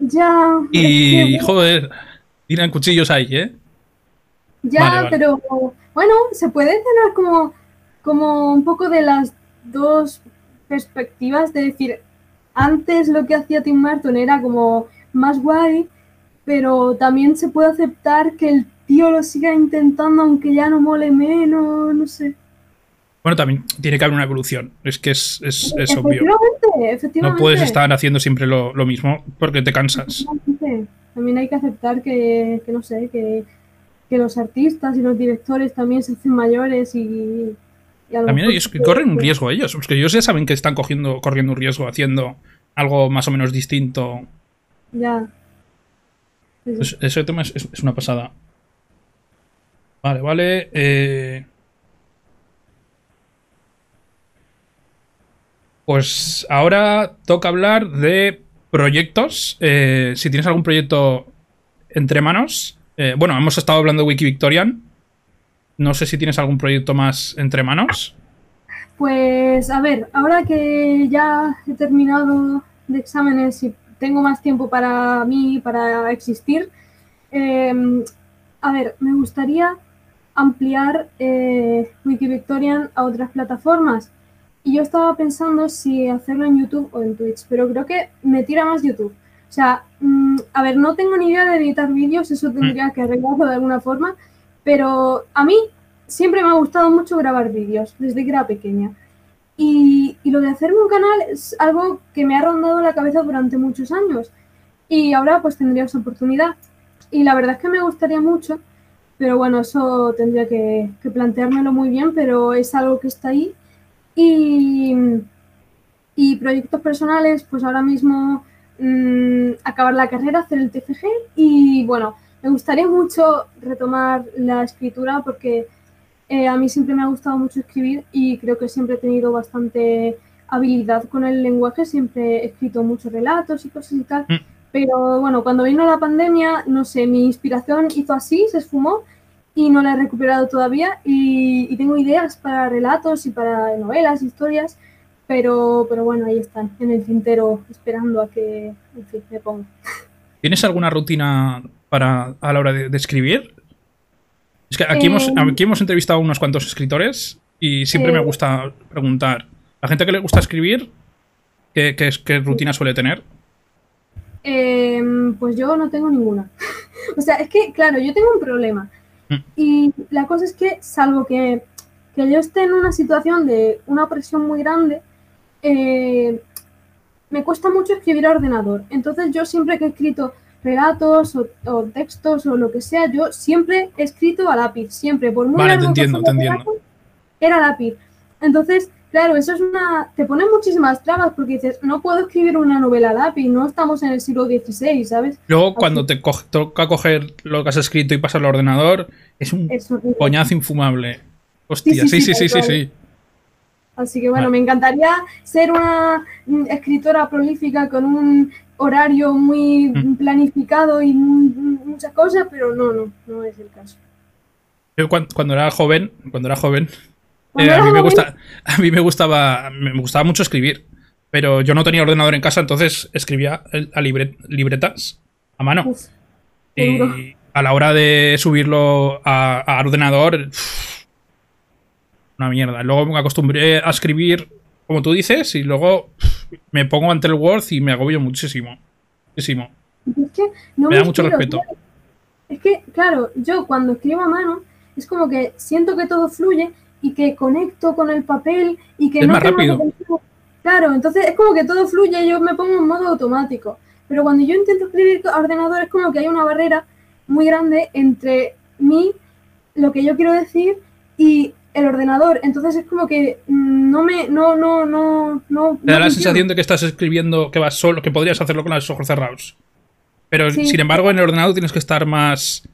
Ya. Y, joder, tiran cuchillos ahí, ¿eh? Ya, pero bueno, se puede tener como, como un poco de las dos perspectivas de decir, antes lo que hacía Tim Burton era como más guay, pero también se puede aceptar que el tío lo siga intentando aunque ya no mole menos, no sé. Bueno, también tiene que haber una evolución. Es que es, es, es obvio. Efectivamente, efectivamente. No puedes estar haciendo siempre lo, lo mismo porque te cansas. También hay que aceptar que, que no sé, que, que los artistas y los directores también se hacen mayores y, y a lo También ellos se corren un riesgo ellos. Porque ellos ya saben que están cogiendo, corriendo un riesgo haciendo algo más o menos distinto. Ya. Sí, sí. Es- ese tema es- es una pasada. Vale, vale. eh. Pues ahora toca hablar de proyectos. Eh, si tienes algún proyecto entre manos. eh, bueno, hemos estado hablando de Wiki Victorian. No sé si tienes algún proyecto más entre manos. Pues a ver, ahora que ya he terminado de exámenes y tengo más tiempo para mí, para existir, a ver, me gustaría ampliar eh, Wiki Victorian a otras plataformas. Y yo estaba pensando si hacerlo en YouTube o en Twitch, pero creo que me tira más YouTube. O sea, mm, a ver, no tengo ni idea de editar vídeos, eso tendría que arreglarlo de alguna forma, pero a mí siempre me ha gustado mucho grabar vídeos, desde que era pequeña. Y, y lo de hacerme un canal es algo que me ha rondado la cabeza durante muchos años. Y ahora pues tendría esa oportunidad. Y la verdad es que me gustaría mucho, pero bueno, eso tendría que, que planteármelo muy bien, pero es algo que está ahí. Y, y proyectos personales, pues ahora mismo mm, acabar la carrera, hacer el TFG y bueno, me gustaría mucho retomar la escritura porque eh, a mí siempre me ha gustado mucho escribir y creo que siempre he tenido bastante habilidad con el lenguaje, siempre he escrito muchos relatos y cosas y tal. Mm. Pero bueno, cuando vino la pandemia, no sé, mi inspiración hizo así, se esfumó y no la he recuperado todavía y, y tengo ideas para relatos y para novelas, historias, pero, pero bueno, ahí están, en el tintero, esperando a que, en fin, me ponga. ¿Tienes alguna rutina para a la hora de, de escribir? Es que aquí, hemos, Eh, aquí hemos entrevistado a unos cuantos escritores y siempre me Eh. gusta preguntar. La gente que le gusta escribir, ¿qué, qué, qué rutina suele tener? Em, pues yo no tengo ninguna. o sea, es que, claro, yo tengo un problema. Y la cosa es que, salvo que, que yo esté en una situación de una presión muy grande, eh, me cuesta mucho escribir a ordenador. Entonces yo siempre que he escrito relatos o, o textos o lo que sea, yo siempre he escrito a lápiz, siempre. Por muy Vale, te largo que entiendo, fuera te el entiendo. relato, Era lápiz. Entonces, claro, eso es una... Te pone muchísimas trabas porque dices, no puedo escribir una novela lápiz, no estamos en el siglo XVI, ¿sabes? Luego, cuando te toca coger lo que has escrito y pasarlo al ordenador, es un Es coñazo infumable. Hostia, sí, sí, sí, sí, sí, sí, tal sí. Así que bueno, Vale. me encantaría ser una mm, escritora prolífica con un horario muy Mm. planificado y mu- muchas cosas, pero no, no, no es el caso. Yo cuan- cuando, era joven, cuando era joven, eh, a, mí me gusta, a mí me gustaba, me gustaba mucho escribir, pero yo no tenía ordenador en casa, entonces escribía a libre- libretas a mano. uf. Y a la hora de subirlo a, a ordenador, una mierda. Luego me acostumbré a escribir, como tú dices, y luego me pongo ante el Word y me agobio muchísimo. Muchísimo. Es que no Me da mucho respeto. Es que, claro, yo cuando escribo a mano es como que siento que todo fluye y que conecto con el papel y que Es no más tengo rápido. Claro, entonces es como que todo fluye yo me pongo en modo automático. Pero cuando yo intento escribir a ordenador es como que hay una barrera muy grande entre mí, lo que yo quiero decir y el ordenador. Entonces es como que mm, no me, no, no, no, no. Te da no la sensación de que estás escribiendo, que vas solo, que podrías hacerlo con los ojos cerrados. Pero Sí. sin embargo, en el ordenador tienes que estar más,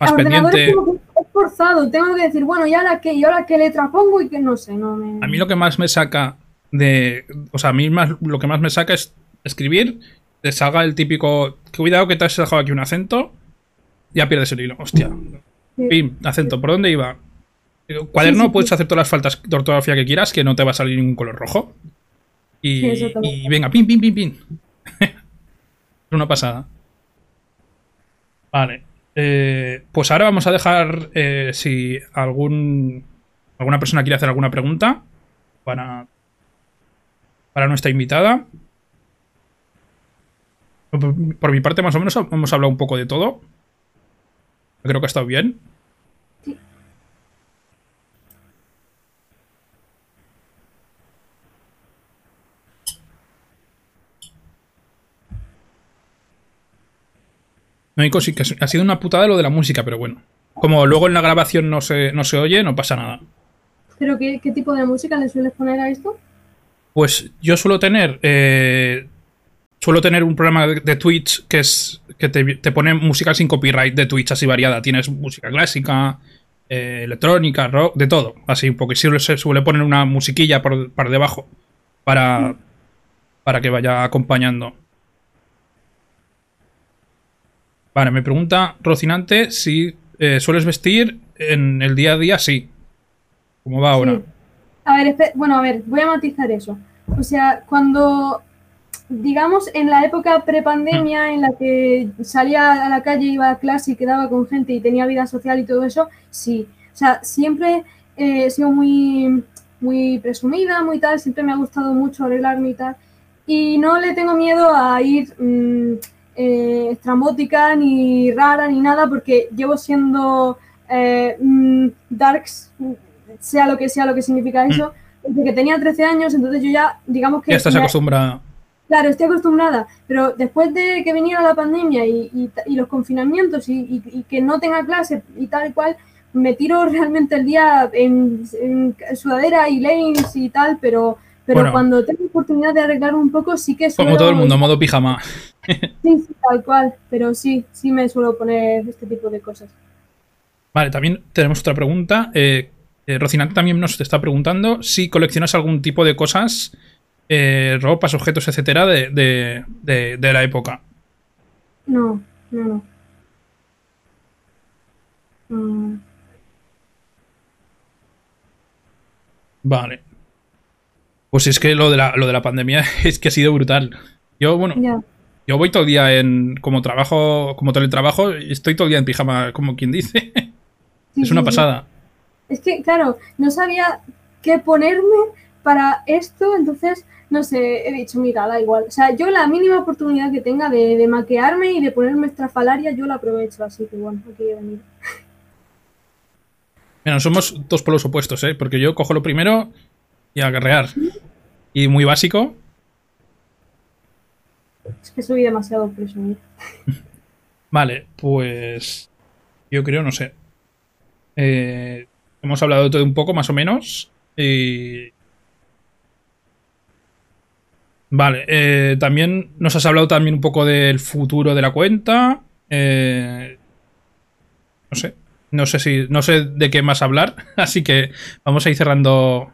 más pendiente. Es, como que es forzado, tengo que decir, bueno, ¿y ahora qué? ¿Y ahora qué letra pongo? Y que no sé, no me. A mí lo que más me saca de. O sea, a mí más, lo que más me saca es escribir, te salga el típico. Cuidado que te has dejado aquí un acento, ya pierdes el hilo. Hostia. Sí. Pim, acento, ¿por dónde iba? Eh, Cuaderno, Sí, sí, puedes hacer todas las faltas de ortografía que quieras, que no te va a salir ningún color rojo. Y, y venga, pim, pim, pim, pim. es una pasada. Vale. Eh, pues ahora vamos a dejar eh, si algún alguna persona quiere hacer alguna pregunta para, para nuestra invitada. Por, por mi parte, más o menos, hemos hablado un poco de todo. Creo que ha estado bien. Único sí que ha sido una putada lo de la música, pero bueno. Como luego en la grabación no se, no se oye, no pasa nada. ¿Pero qué, qué tipo de música le sueles poner a esto? Pues yo suelo tener. eh, suelo tener un programa de, Twitch que es. que te, te pone música sin copyright de Twitch así variada. Tienes música clásica, eh, electrónica, rock, de todo. Así, porque siempre se suele poner una musiquilla por, por debajo. Para. Para que vaya acompañando. Vale, me pregunta Rocinante si eh, sueles vestir en el día a día, sí. ¿Cómo va ahora? Sí. A ver, bueno, a ver, voy a matizar eso. O sea, cuando, digamos, en la época prepandemia en la que salía a la calle, iba a clase y quedaba con gente y tenía vida social y todo eso, sí. O sea, siempre eh, he sido muy, muy presumida, muy tal, siempre me ha gustado mucho arreglarme y tal. Y no le tengo miedo a ir mm, eh, estrambótica, ni rara, ni nada, porque llevo siendo eh, mm, darks, sea lo que sea lo que significa eso, desde que tenía 13 años, entonces yo ya, digamos que... Ya estás acostumbrada. Claro, estoy acostumbrada, pero después de que viniera la pandemia y, y- y los confinamientos y, que no tenga clase y tal y cual, me tiro realmente el día en, en sudadera y leggings y tal, pero, pero Bueno. cuando tengo oportunidad de arreglarme un poco sí que. Como todo el mundo, modo pijama. Sí, sí, tal cual, pero sí, sí me suelo poner este tipo de cosas. Vale, también tenemos otra pregunta. Eh, eh, Rocinante también nos está preguntando si coleccionas algún tipo de cosas, eh, ropas, objetos, etcétera, de, de- de- de la época. No, no, no. Mm, Vale. Pues es que lo de la, lo de la pandemia es que ha sido brutal. Yo, bueno. Yo voy todo el día en. Como trabajo, como teletrabajo, estoy todo el día en pijama, como quien dice. Sí, es una sí, pasada. Es que, claro, no sabía qué ponerme para esto, entonces, no sé, he dicho, mira, da igual. O sea, yo la mínima oportunidad que tenga de, de maquearme y de ponerme estrafalaria, yo la aprovecho, así que bueno, aquí he venido. Mira, somos dos polos opuestos, ¿eh? Porque yo cojo lo primero y a guerrear. Y muy básico. Es que soy demasiado presumida. Vale, pues. Yo creo, no sé. Eh, hemos hablado de todo un poco, más o menos. Y. Vale, eh, también nos has hablado también un poco del futuro de la cuenta. Eh, no sé. No sé si. No sé de qué más hablar. Así que vamos a ir cerrando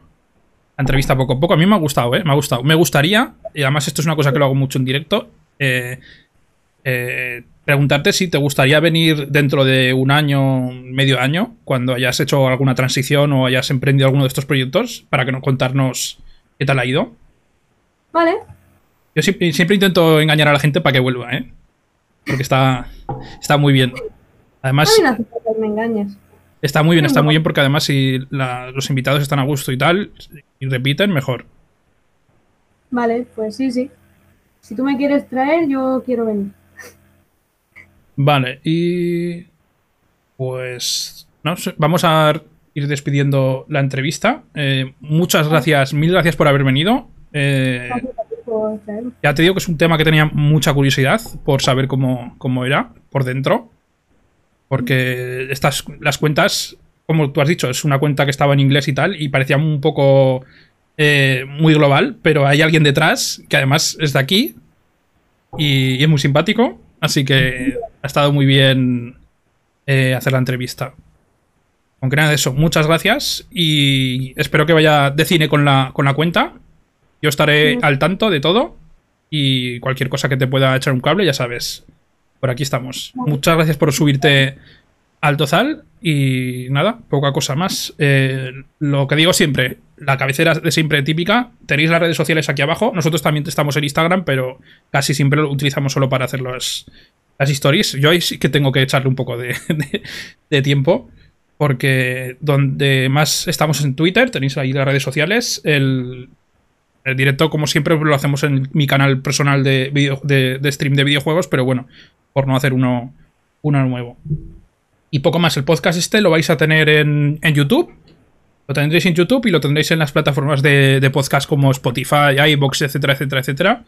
la entrevista poco a poco. A mí me ha gustado, ¿eh? Me ha gustado. Me gustaría, y además esto es una cosa que lo hago mucho en directo. eh, eh, preguntarte si te gustaría venir dentro de un año, medio año, cuando hayas hecho alguna transición o hayas emprendido alguno de estos proyectos, para que nos contarnos qué tal ha ido. Vale, Yo siempre, siempre intento engañar a la gente para que vuelva, ¿eh? Porque está, está muy bien. Además, no hace falta que me engañes. Está muy bien, está muy bien porque además si la- los invitados están a gusto y tal, y repiten, mejor. Vale, pues sí, sí. Si tú me quieres traer, yo quiero venir. Vale, y pues no vamos a ir despidiendo la entrevista. Eh, muchas gracias, mil gracias por haber venido. Eh, ya te digo que es un tema que tenía mucha curiosidad por saber cómo, cómo era por dentro. Porque estas, las cuentas, como tú has dicho, es una cuenta que estaba en inglés y tal, y parecía un poco eh, muy global, pero hay alguien detrás que además es de aquí y, y es muy simpático, así que ha estado muy bien eh, hacer la entrevista. Aunque nada de eso, muchas gracias y espero que vaya de cine con la, con la cuenta. Yo estaré al tanto de todo y cualquier cosa que te pueda echar un cable, ya sabes. Por aquí estamos. Muchas gracias por subirte al Tozal y nada, poca cosa más. Eh, lo que digo siempre, la cabecera de siempre típica, tenéis las redes sociales aquí abajo. Nosotros también estamos en Instagram, pero casi siempre lo utilizamos solo para hacer los- las stories. Yo ahí sí que tengo que echarle un poco de, de- de tiempo. Porque donde más estamos en Twitter, tenéis ahí las redes sociales. El, el directo, como siempre, lo hacemos en mi canal personal de, video- de, de stream de videojuegos, pero bueno, por no hacer uno, uno nuevo. Y poco más, el podcast este lo vais a tener en, en YouTube. Lo tendréis en YouTube y lo tendréis en las plataformas de, de podcast como Spotify, iVoox, etcétera, etcétera, etcétera.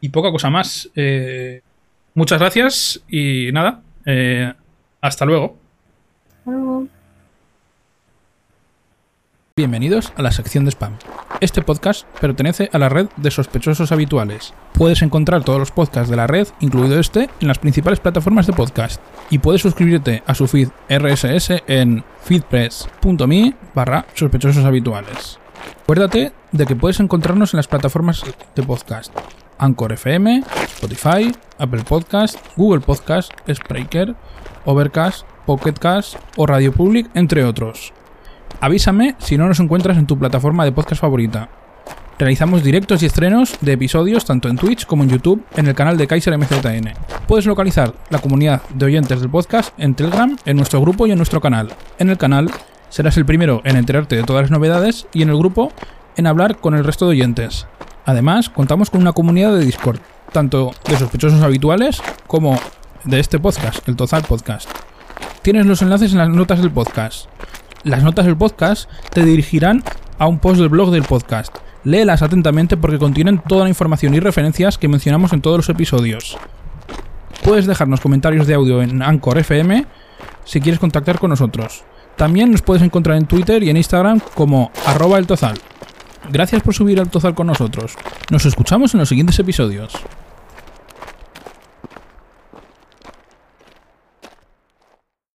Y poca cosa más. Eh, muchas gracias y nada, eh, hasta luego. Hasta luego. Bienvenidos a la sección de spam. Este podcast pertenece a la red de sospechosos habituales. Puedes encontrar todos los podcasts de la red, incluido este, en las principales plataformas de podcast. Y puedes suscribirte a su feed RSS en feedpress.me barra sospechosos habituales. Acuérdate de que puedes encontrarnos en las plataformas de podcast. Anchor FM, Spotify, Apple Podcast, Google Podcast, Spreaker, Overcast, Pocketcast o Radio Public, entre otros. Avísame si no nos encuentras en tu plataforma de podcast favorita. Realizamos directos y estrenos de episodios tanto en Twitch como en YouTube en el canal de Kaiser MZN. Puedes localizar la comunidad de oyentes del podcast en Telegram, en nuestro grupo y en nuestro canal. En el canal serás el primero en enterarte de todas las novedades y en el grupo en hablar con el resto de oyentes. Además, contamos con una comunidad de Discord, tanto de sospechosos habituales como de este podcast, el Tozal Podcast. Tienes los enlaces en las notas del podcast. Las notas del podcast te dirigirán a un post del blog del podcast. Léelas atentamente porque contienen toda la información y referencias que mencionamos en todos los episodios. Puedes dejarnos comentarios de audio en Anchor FM si quieres contactar con nosotros. También nos puedes encontrar en Twitter y en Instagram como arroba el tozal. Gracias por subir al tozal con nosotros. Nos escuchamos en los siguientes episodios.